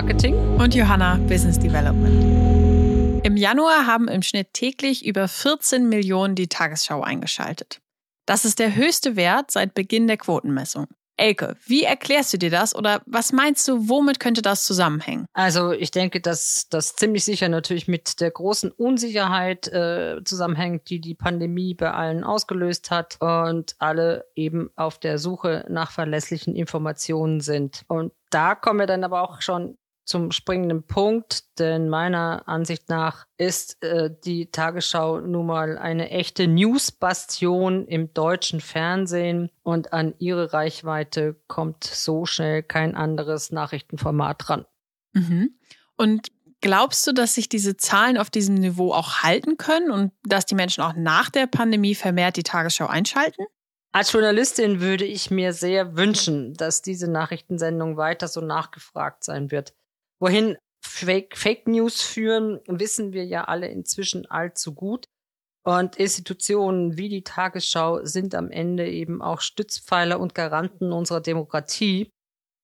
Und Johanna, Business Development. Im Januar haben im Schnitt täglich über 14 Millionen die Tagesschau eingeschaltet. Das ist der höchste Wert seit Beginn der Quotenmessung. Elke, wie erklärst du dir das oder was meinst du, womit könnte das zusammenhängen? Also ich denke, dass das ziemlich sicher natürlich mit der großen Unsicherheit äh, zusammenhängt, die die Pandemie bei allen ausgelöst hat und alle eben auf der Suche nach verlässlichen Informationen sind. Und da kommen wir dann aber auch schon zum springenden Punkt, denn meiner Ansicht nach ist äh, die Tagesschau nun mal eine echte Newsbastion im deutschen Fernsehen und an ihre Reichweite kommt so schnell kein anderes Nachrichtenformat ran. Mhm. Und glaubst du, dass sich diese Zahlen auf diesem Niveau auch halten können und dass die Menschen auch nach der Pandemie vermehrt die Tagesschau einschalten? Als Journalistin würde ich mir sehr wünschen, dass diese Nachrichtensendung weiter so nachgefragt sein wird. Wohin Fake, Fake News führen, wissen wir ja alle inzwischen allzu gut. Und Institutionen wie die Tagesschau sind am Ende eben auch Stützpfeiler und Garanten unserer Demokratie,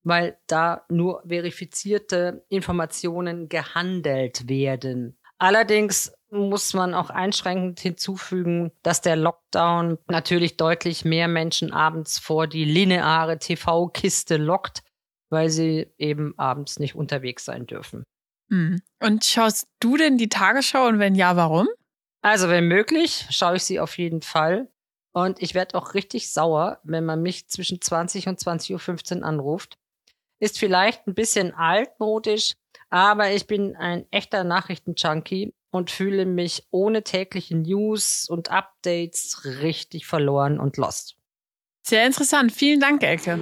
weil da nur verifizierte Informationen gehandelt werden. Allerdings muss man auch einschränkend hinzufügen, dass der Lockdown natürlich deutlich mehr Menschen abends vor die lineare TV-Kiste lockt, weil sie eben abends nicht unterwegs sein dürfen. Hm. Und schaust du denn die Tagesschau und wenn ja, warum? Also, wenn möglich, schaue ich sie auf jeden Fall. Und ich werde auch richtig sauer, wenn man mich zwischen 20 und 20.15 Uhr anruft. Ist vielleicht ein bisschen altmodisch, aber ich bin ein echter Nachrichtenjunkie und fühle mich ohne tägliche News und Updates richtig verloren und lost. Sehr interessant. Vielen Dank, Elke.